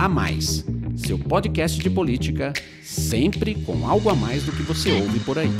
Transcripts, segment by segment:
A Mais, seu podcast de política, sempre com algo a mais do que você ouve por aí.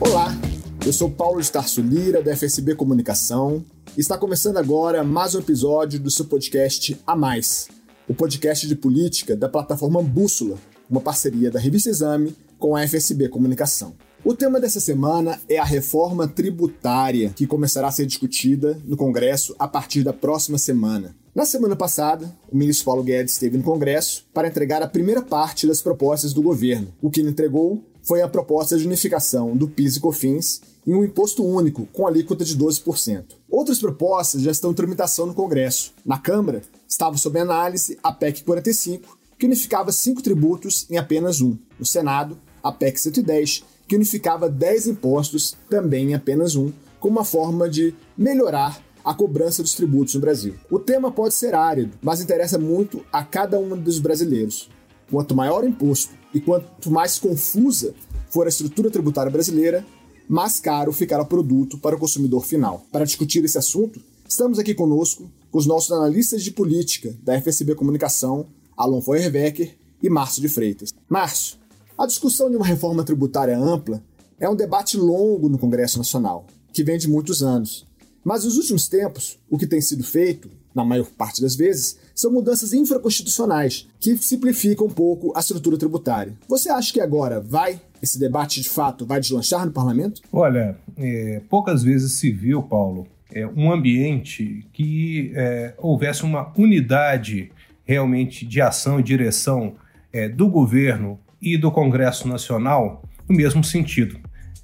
Olá, eu sou Paulo de Tarso Lira, da FSB Comunicação, está começando agora mais um episódio do seu podcast A Mais, o podcast de política da plataforma Bússola, uma parceria da Revista Exame com a FSB Comunicação. O tema dessa semana é a reforma tributária, que começará a ser discutida no Congresso a partir da próxima semana. Na semana passada, o ministro Paulo Guedes esteve no Congresso para entregar a primeira parte das propostas do governo. O que ele entregou foi a proposta de unificação do PIS e COFINS em um imposto único com alíquota de 12%. Outras propostas já estão em tramitação no Congresso. Na Câmara, estava sob análise a PEC 45, que unificava cinco tributos em apenas um. No Senado, a PEC 110, que unificava 10 impostos também em apenas um, como uma forma de melhorar a cobrança dos tributos no Brasil. O tema pode ser árido, mas interessa muito a cada um dos brasileiros. Quanto maior o imposto e quanto mais confusa for a estrutura tributária brasileira, mais caro ficará o produto para o consumidor final. Para discutir esse assunto, estamos aqui conosco com os nossos analistas de política da FSB Comunicação, Alon Feuerbecker e Márcio de Freitas. Márcio, a discussão de uma reforma tributária ampla é um debate longo no Congresso Nacional, que vem de muitos anos. Mas nos últimos tempos, o que tem sido feito, na maior parte das vezes, são mudanças infraconstitucionais que simplificam um pouco a estrutura tributária. Você acha que agora vai esse debate de fato vai deslanchar no parlamento? Olha, é, poucas vezes se viu, Paulo, é, um ambiente que é, houvesse uma unidade realmente de ação e direção é, do governo e do Congresso Nacional no mesmo sentido.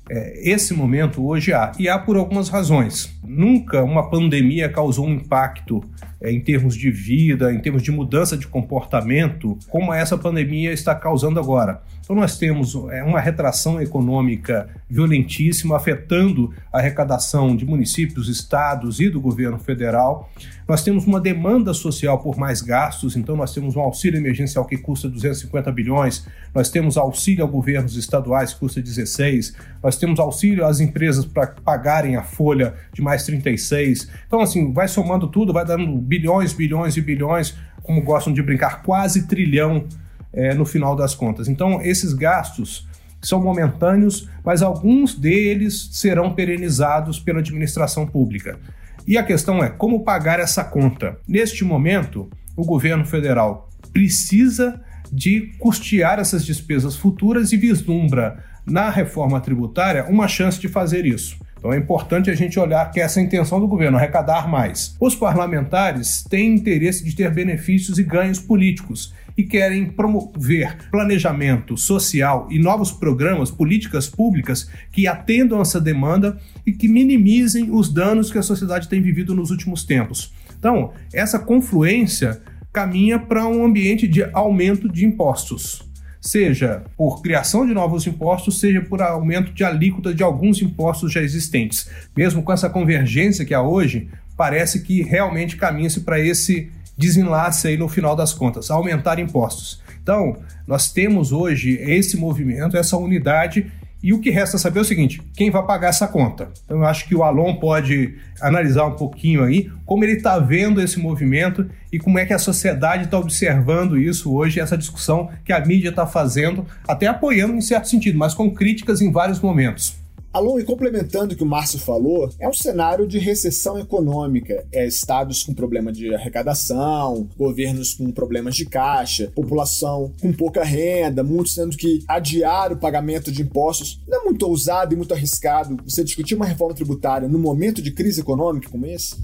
É, esse momento hoje há, e há por algumas razões. Nunca uma pandemia causou um impacto é, em termos de vida, em termos de mudança de comportamento, como essa pandemia está causando agora. Então, nós temos é, uma retração econômica violentíssima, afetando a arrecadação de municípios, estados e do governo federal. Nós temos uma demanda social por mais gastos, então, nós temos um auxílio emergencial que custa 250 bilhões, nós temos auxílio a governos estaduais que custa 16, nós temos auxílio às empresas para pagarem a folha de mais 36. Então, assim, vai somando tudo, vai dando bilhões, bilhões e bilhões, como gostam de brincar, quase trilhão é, no final das contas. Então, esses gastos são momentâneos, mas alguns deles serão perenizados pela administração pública. E a questão é como pagar essa conta. Neste momento, o governo federal precisa de custear essas despesas futuras e vislumbra na reforma tributária uma chance de fazer isso. Então é importante a gente olhar que essa é a intenção do governo, arrecadar mais. Os parlamentares têm interesse de ter benefícios e ganhos políticos e querem promover planejamento social e novos programas, políticas públicas que atendam essa demanda e que minimizem os danos que a sociedade tem vivido nos últimos tempos. Então, essa confluência caminha para um ambiente de aumento de impostos seja por criação de novos impostos, seja por aumento de alíquota de alguns impostos já existentes. Mesmo com essa convergência que há hoje, parece que realmente caminha-se para esse desenlace aí no final das contas, aumentar impostos. Então, nós temos hoje esse movimento, essa unidade e o que resta saber é o seguinte: quem vai pagar essa conta? Então, eu acho que o Alon pode analisar um pouquinho aí como ele está vendo esse movimento e como é que a sociedade está observando isso hoje, essa discussão que a mídia está fazendo, até apoiando em certo sentido, mas com críticas em vários momentos. Alô, e complementando o que o Márcio falou, é um cenário de recessão econômica. É estados com problema de arrecadação, governos com problemas de caixa, população com pouca renda, muitos tendo que adiar o pagamento de impostos. Não é muito ousado e muito arriscado você discutir uma reforma tributária no momento de crise econômica como esse?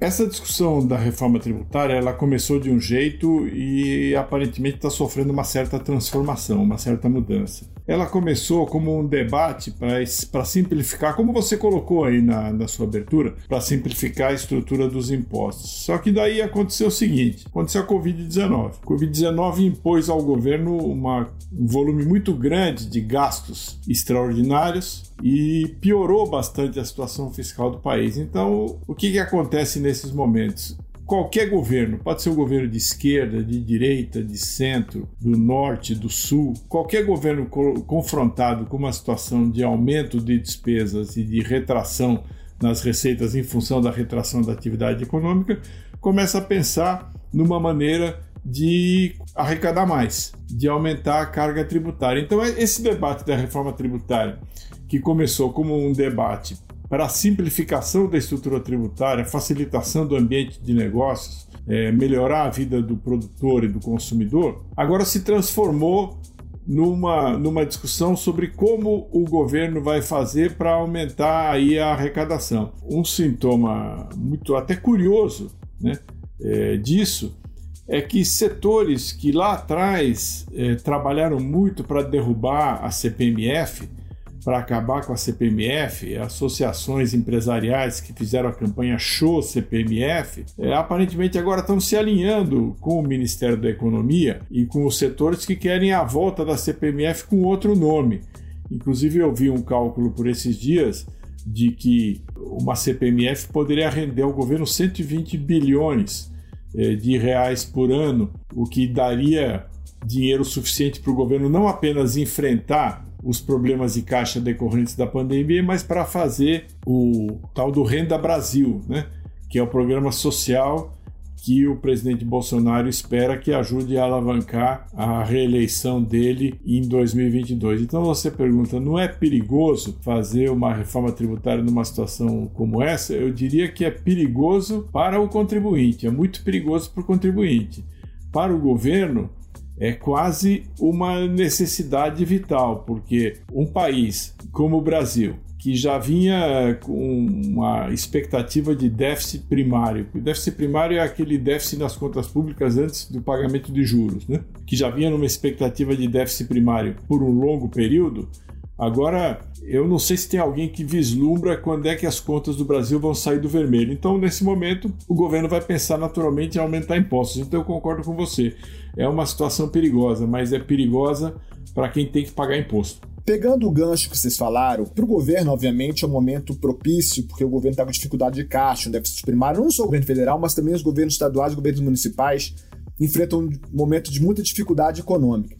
Essa discussão da reforma tributária ela começou de um jeito e aparentemente está sofrendo uma certa transformação, uma certa mudança. Ela começou como um debate para simplificar, como você colocou aí na, na sua abertura, para simplificar a estrutura dos impostos. Só que daí aconteceu o seguinte: aconteceu a Covid-19. A Covid-19 impôs ao governo uma, um volume muito grande de gastos extraordinários e piorou bastante a situação fiscal do país. Então, o que, que acontece nesses momentos? Qualquer governo, pode ser um governo de esquerda, de direita, de centro, do norte, do sul, qualquer governo co confrontado com uma situação de aumento de despesas e de retração nas receitas em função da retração da atividade econômica, começa a pensar numa maneira de arrecadar mais, de aumentar a carga tributária. Então, é esse debate da reforma tributária, que começou como um debate para a simplificação da estrutura tributária, facilitação do ambiente de negócios, é, melhorar a vida do produtor e do consumidor, agora se transformou numa, numa discussão sobre como o governo vai fazer para aumentar aí a arrecadação. Um sintoma muito até curioso né, é, disso é que setores que lá atrás é, trabalharam muito para derrubar a CPMF, para acabar com a CPMF, associações empresariais que fizeram a campanha Show CPMF, é, aparentemente agora estão se alinhando com o Ministério da Economia e com os setores que querem a volta da CPMF com outro nome. Inclusive, eu vi um cálculo por esses dias de que uma CPMF poderia render ao governo 120 bilhões é, de reais por ano, o que daria dinheiro suficiente para o governo não apenas enfrentar os problemas de caixa decorrentes da pandemia, mas para fazer o tal do Renda Brasil, né? que é o programa social que o presidente Bolsonaro espera que ajude a alavancar a reeleição dele em 2022. Então você pergunta, não é perigoso fazer uma reforma tributária numa situação como essa? Eu diria que é perigoso para o contribuinte, é muito perigoso para o contribuinte. Para o governo, é quase uma necessidade vital, porque um país como o Brasil, que já vinha com uma expectativa de déficit primário. O déficit primário é aquele déficit nas contas públicas antes do pagamento de juros, né? que já vinha numa expectativa de déficit primário por um longo período. Agora, eu não sei se tem alguém que vislumbra quando é que as contas do Brasil vão sair do vermelho. Então, nesse momento, o governo vai pensar naturalmente em aumentar impostos. Então, eu concordo com você. É uma situação perigosa, mas é perigosa para quem tem que pagar imposto. Pegando o gancho que vocês falaram, para o governo, obviamente, é um momento propício, porque o governo está com dificuldade de caixa, um déficit primário, não só o governo federal, mas também os governos estaduais e governos municipais enfrentam um momento de muita dificuldade econômica.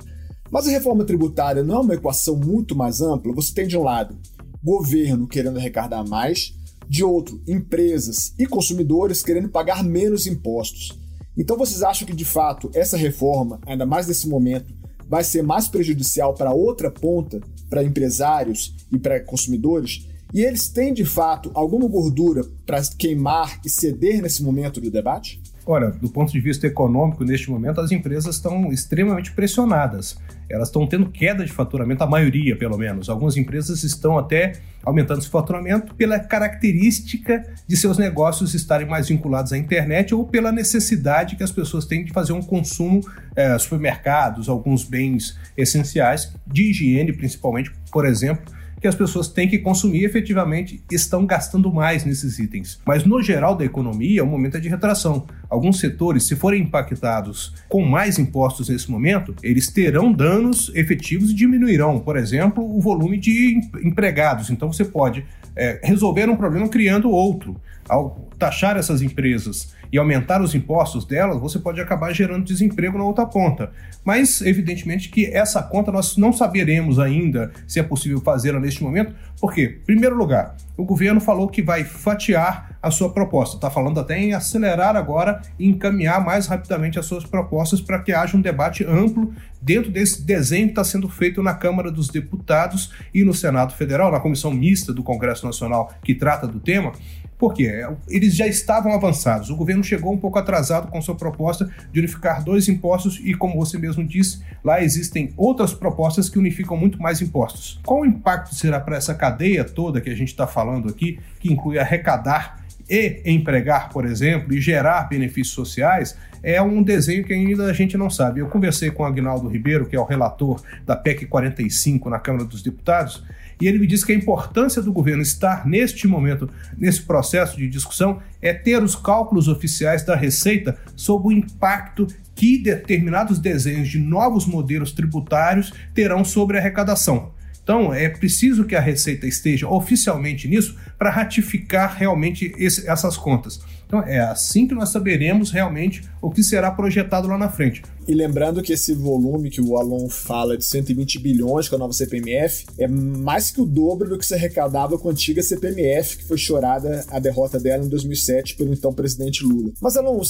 Mas a reforma tributária não é uma equação muito mais ampla? Você tem de um lado governo querendo arrecadar mais, de outro, empresas e consumidores querendo pagar menos impostos. Então vocês acham que de fato essa reforma, ainda mais nesse momento, vai ser mais prejudicial para outra ponta, para empresários e para consumidores? E eles têm de fato alguma gordura para queimar e ceder nesse momento do debate? Olha, do ponto de vista econômico, neste momento, as empresas estão extremamente pressionadas. Elas estão tendo queda de faturamento, a maioria, pelo menos. Algumas empresas estão até aumentando seu faturamento pela característica de seus negócios estarem mais vinculados à internet ou pela necessidade que as pessoas têm de fazer um consumo, é, supermercados, alguns bens essenciais, de higiene, principalmente, por exemplo, que as pessoas têm que consumir efetivamente estão gastando mais nesses itens. Mas no geral da economia, o momento é de retração. Alguns setores, se forem impactados com mais impostos nesse momento, eles terão danos efetivos e diminuirão, por exemplo, o volume de empregados. Então você pode é, resolver um problema criando outro. Ao taxar essas empresas e aumentar os impostos delas, você pode acabar gerando desemprego na outra ponta. Mas, evidentemente, que essa conta nós não saberemos ainda se é possível fazê-la neste momento, porque, em primeiro lugar, o governo falou que vai fatiar a sua proposta. Está falando até em acelerar agora e encaminhar mais rapidamente as suas propostas para que haja um debate amplo dentro desse desenho que está sendo feito na Câmara dos Deputados e no Senado Federal, na comissão mista do Congresso Nacional que trata do tema. Por quê? Eles já estavam avançados. O governo chegou um pouco atrasado com sua proposta de unificar dois impostos e, como você mesmo disse, lá existem outras propostas que unificam muito mais impostos. Qual o impacto será para essa cadeia toda que a gente está falando aqui, que inclui arrecadar e empregar, por exemplo, e gerar benefícios sociais, é um desenho que ainda a gente não sabe. Eu conversei com o Agnaldo Ribeiro, que é o relator da PEC 45 na Câmara dos Deputados, e ele me disse que a importância do governo estar neste momento, nesse processo de discussão, é ter os cálculos oficiais da Receita sobre o impacto que determinados desenhos de novos modelos tributários terão sobre a arrecadação. Então, é preciso que a Receita esteja oficialmente nisso para ratificar realmente esse, essas contas. Então, é assim que nós saberemos realmente o que será projetado lá na frente. E lembrando que esse volume que o Alon fala de 120 bilhões com a nova CPMF é mais que o dobro do que se arrecadava com a antiga CPMF, que foi chorada a derrota dela em 2007 pelo então presidente Lula. Mas, Alon,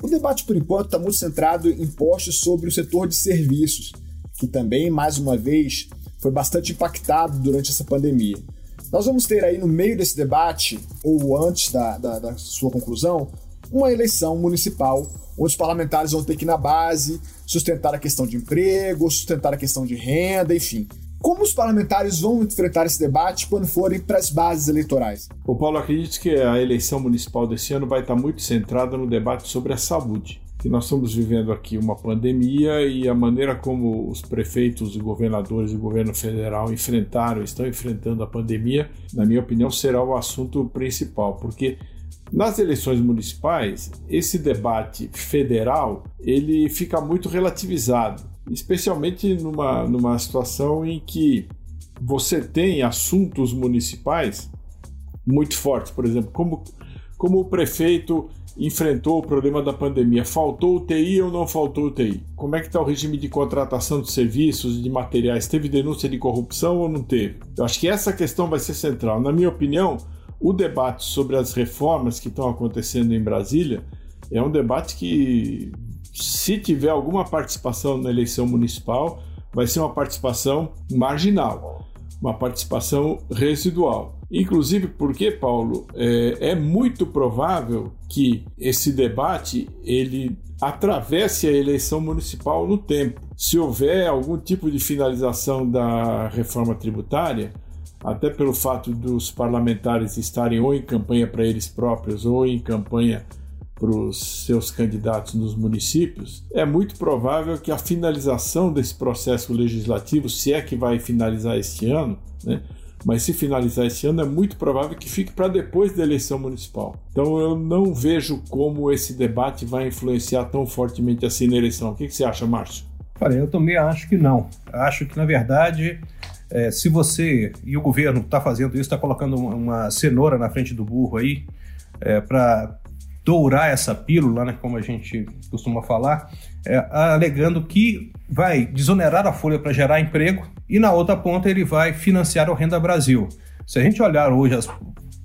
o debate por enquanto está muito centrado em postos sobre o setor de serviços, que também, mais uma vez, foi bastante impactado durante essa pandemia. Nós vamos ter aí no meio desse debate, ou antes da, da, da sua conclusão, uma eleição municipal onde os parlamentares vão ter que ir na base, sustentar a questão de emprego, sustentar a questão de renda, enfim. Como os parlamentares vão enfrentar esse debate quando forem para as bases eleitorais? O Paulo acredita que a eleição municipal desse ano vai estar muito centrada no debate sobre a saúde que nós estamos vivendo aqui uma pandemia e a maneira como os prefeitos, os governadores e o governo federal enfrentaram, estão enfrentando a pandemia, na minha opinião, será o assunto principal, porque nas eleições municipais, esse debate federal, ele fica muito relativizado, especialmente numa, numa situação em que você tem assuntos municipais muito fortes, por exemplo, como, como o prefeito enfrentou o problema da pandemia? Faltou UTI ou não faltou UTI? Como é que está o regime de contratação de serviços e de materiais? Teve denúncia de corrupção ou não teve? Eu acho que essa questão vai ser central. Na minha opinião, o debate sobre as reformas que estão acontecendo em Brasília é um debate que, se tiver alguma participação na eleição municipal, vai ser uma participação marginal, uma participação residual. Inclusive porque, Paulo, é, é muito provável que esse debate ele atravesse a eleição municipal no tempo. Se houver algum tipo de finalização da reforma tributária, até pelo fato dos parlamentares estarem ou em campanha para eles próprios ou em campanha para os seus candidatos nos municípios, é muito provável que a finalização desse processo legislativo, se é que vai finalizar este ano, né, mas se finalizar esse ano, é muito provável que fique para depois da eleição municipal. Então eu não vejo como esse debate vai influenciar tão fortemente assim na eleição. O que, que você acha, Márcio? Olha, eu também acho que não. Acho que, na verdade, é, se você e o governo está fazendo isso, está colocando uma cenoura na frente do burro aí, é, para dourar essa pílula, né, como a gente costuma falar, é, alegando que vai desonerar a folha para gerar emprego e na outra ponta ele vai financiar o Renda Brasil. Se a gente olhar hoje as,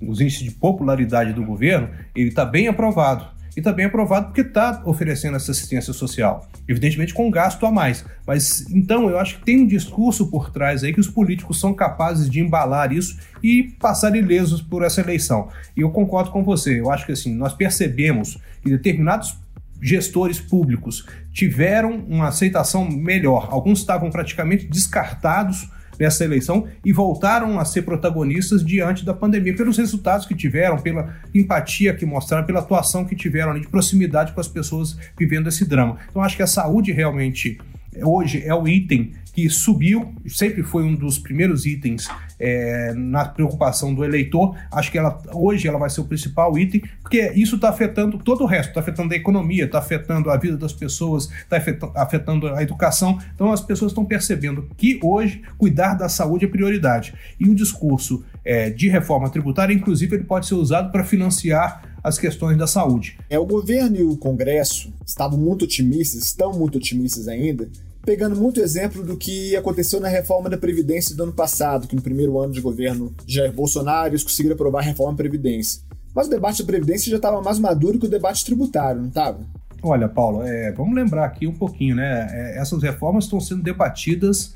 os índices de popularidade do governo, ele está bem aprovado e também é aprovado porque está oferecendo essa assistência social, evidentemente com gasto a mais. Mas então eu acho que tem um discurso por trás aí que os políticos são capazes de embalar isso e passar ilesos por essa eleição. E eu concordo com você. Eu acho que assim nós percebemos que determinados gestores públicos tiveram uma aceitação melhor. Alguns estavam praticamente descartados nessa eleição e voltaram a ser protagonistas diante da pandemia, pelos resultados que tiveram, pela empatia que mostraram, pela atuação que tiveram ali, de proximidade com as pessoas vivendo esse drama. Então, acho que a saúde realmente hoje é o item que subiu, sempre foi um dos primeiros itens é, na preocupação do eleitor. Acho que ela hoje ela vai ser o principal item, porque isso está afetando todo o resto, está afetando a economia, está afetando a vida das pessoas, está afetando a educação. Então as pessoas estão percebendo que hoje cuidar da saúde é prioridade. E o discurso é, de reforma tributária, inclusive, ele pode ser usado para financiar as questões da saúde. É, o governo e o Congresso estavam muito otimistas, estão muito otimistas ainda, pegando muito exemplo do que aconteceu na reforma da Previdência do ano passado, que no primeiro ano de governo Jair Bolsonaro eles conseguiram aprovar a reforma da Previdência. Mas o debate da Previdência já estava mais maduro que o debate tributário, não estava? Olha, Paulo, é, vamos lembrar aqui um pouquinho, né? É, essas reformas estão sendo debatidas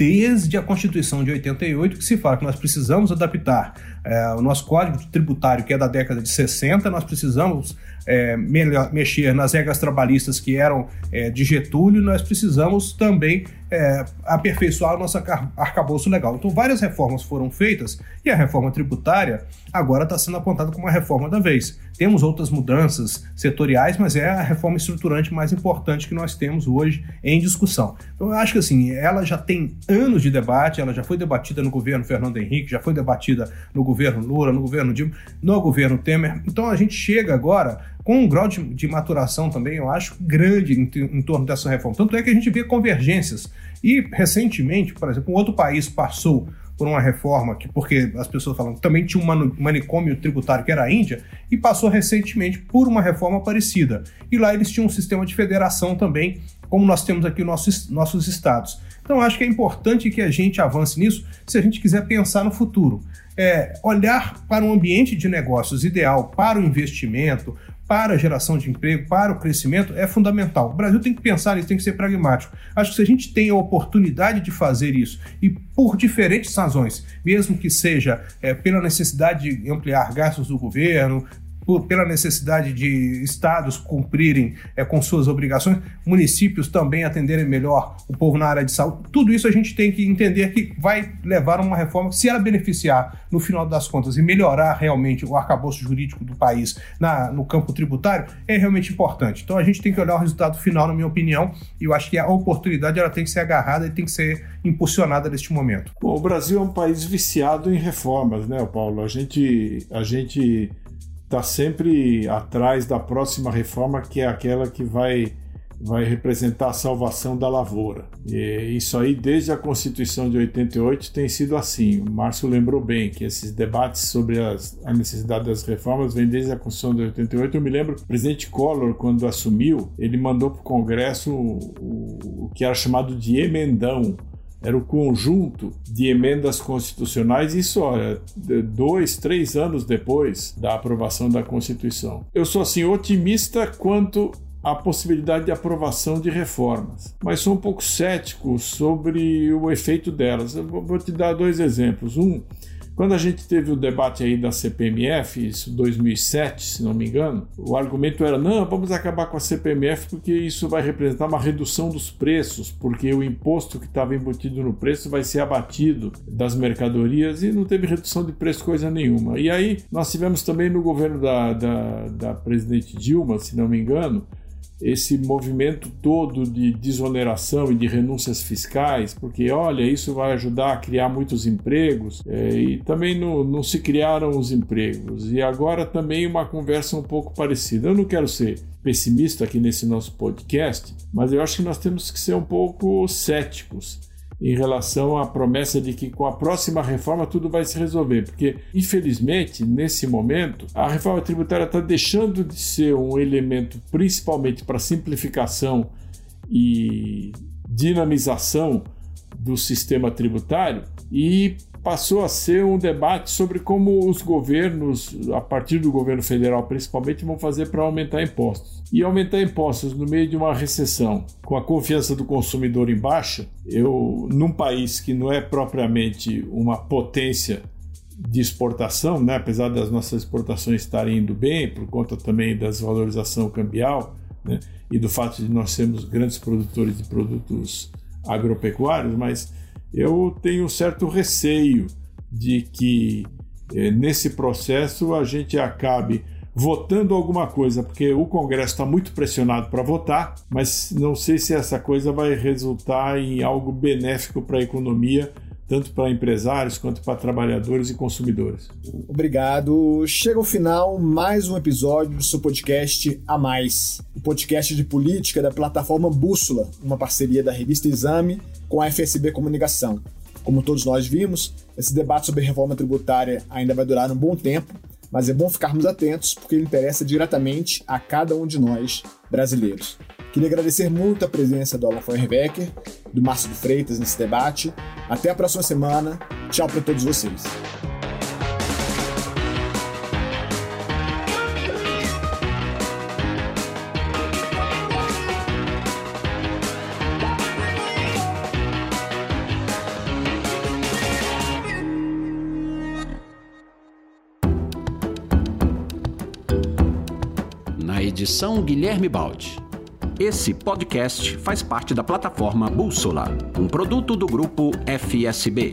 desde a Constituição de 88, que se fala que nós precisamos adaptar é, o nosso código tributário, que é da década de 60, nós precisamos é, mexer nas regras trabalhistas que eram é, de Getúlio, nós precisamos também é, aperfeiçoar o nosso arcabouço legal. Então, várias reformas foram feitas e a reforma tributária agora está sendo apontada como a reforma da vez. Temos outras mudanças setoriais, mas é a reforma estruturante mais importante que nós temos hoje em discussão. Então, eu acho que assim, ela já tem anos de debate, ela já foi debatida no governo Fernando Henrique, já foi debatida no governo Lula, no governo Dilma, no governo Temer. Então, a gente chega agora com um grau de, de maturação também, eu acho, grande em, em, torno dessa reforma. Tanto é que a gente vê convergências. E, recentemente, por exemplo, um outro país passou por uma reforma, que porque as pessoas falam também tinha um manicômio tributário que era a Índia, e passou recentemente por uma reforma parecida. E lá eles tinham um sistema de federação também, como nós temos aqui nossos, nossos estados. Então acho que é importante que a gente avance nisso se a gente quiser pensar no futuro. É, olhar para um ambiente de negócios ideal para o investimento, para a geração de emprego, para o crescimento, é fundamental. O Brasil tem que pensar nisso, tem que ser pragmático. Acho que se a gente tem a oportunidade de fazer isso, e por diferentes razões, mesmo que seja é, pela necessidade de ampliar gastos do governo, por, pela necessidade de estados cumprirem é, com suas obrigações, municípios também atenderem melhor o povo na área de saúde. Tudo isso a gente tem que entender que vai levar a uma reforma se ela beneficiar, no final das contas, e melhorar realmente o arcabouço jurídico do país na, no campo tributário, é realmente importante. Então a gente tem que olhar o resultado final, na minha opinião, e eu acho que a oportunidade ela tem que ser agarrada e tem que ser impulsionada neste momento. Bom, o Brasil é um país viciado em reformas, né, Paulo? A gente, a gente está sempre atrás da próxima reforma, que é aquela que vai, vai representar a salvação da lavoura. E isso aí, desde a Constituição de 88, tem sido assim. O Márcio lembrou bem que esses debates sobre as, a necessidade das reformas vêm desde a Constituição de 88. Eu me lembro, o presidente Collor, quando assumiu, ele mandou para o Congresso o, o que era chamado de emendão era o conjunto de emendas constitucionais, isso olha, dois, três anos depois da aprovação da Constituição. Eu sou assim otimista quanto à possibilidade de aprovação de reformas, mas sou um pouco cético sobre o efeito delas. Eu vou te dar dois exemplos. Um, quando a gente teve o debate aí da CPMF, isso 2007, se não me engano, o argumento era: não, vamos acabar com a CPMF porque isso vai representar uma redução dos preços, porque o imposto que estava embutido no preço vai ser abatido das mercadorias e não teve redução de preço coisa nenhuma. E aí nós tivemos também no governo da, da, da presidente Dilma, se não me engano, esse movimento todo de desoneração e de renúncias fiscais, porque olha, isso vai ajudar a criar muitos empregos, é, e também não, não se criaram os empregos. E agora também uma conversa um pouco parecida. Eu não quero ser pessimista aqui nesse nosso podcast, mas eu acho que nós temos que ser um pouco céticos em relação à promessa de que com a próxima reforma tudo vai se resolver, porque infelizmente nesse momento a reforma tributária está deixando de ser um elemento principalmente para simplificação e dinamização do sistema tributário e passou a ser um debate sobre como os governos, a partir do governo federal principalmente, vão fazer para aumentar impostos. E aumentar impostos no meio de uma recessão, com a confiança do consumidor em baixa, eu, num país que não é propriamente uma potência de exportação, né? apesar das nossas exportações estarem indo bem, por conta também da desvalorização cambial né? e do fato de nós sermos grandes produtores de produtos agropecuários, mas eu tenho um certo receio de que eh, nesse processo a gente acabe votando alguma coisa, porque o Congresso está muito pressionado para votar, mas não sei se essa coisa vai resultar em algo benéfico para a economia, tanto para empresários quanto para trabalhadores e consumidores. Obrigado. Chega ao final mais um episódio do seu podcast A Mais, o podcast de política da plataforma Bússola, uma parceria da revista Exame com a FSB Comunicação. Como todos nós vimos, esse debate sobre reforma tributária ainda vai durar um bom tempo, mas é bom ficarmos atentos porque ele interessa diretamente a cada um de nós brasileiros. Queria agradecer muito a presença do Alan Feuerbecker, do Márcio de Freitas nesse debate. Até a próxima semana. Tchau para todos vocês. edição Guilherme Baldi. Esse podcast faz parte da plataforma Bússola, um produto do grupo FSB.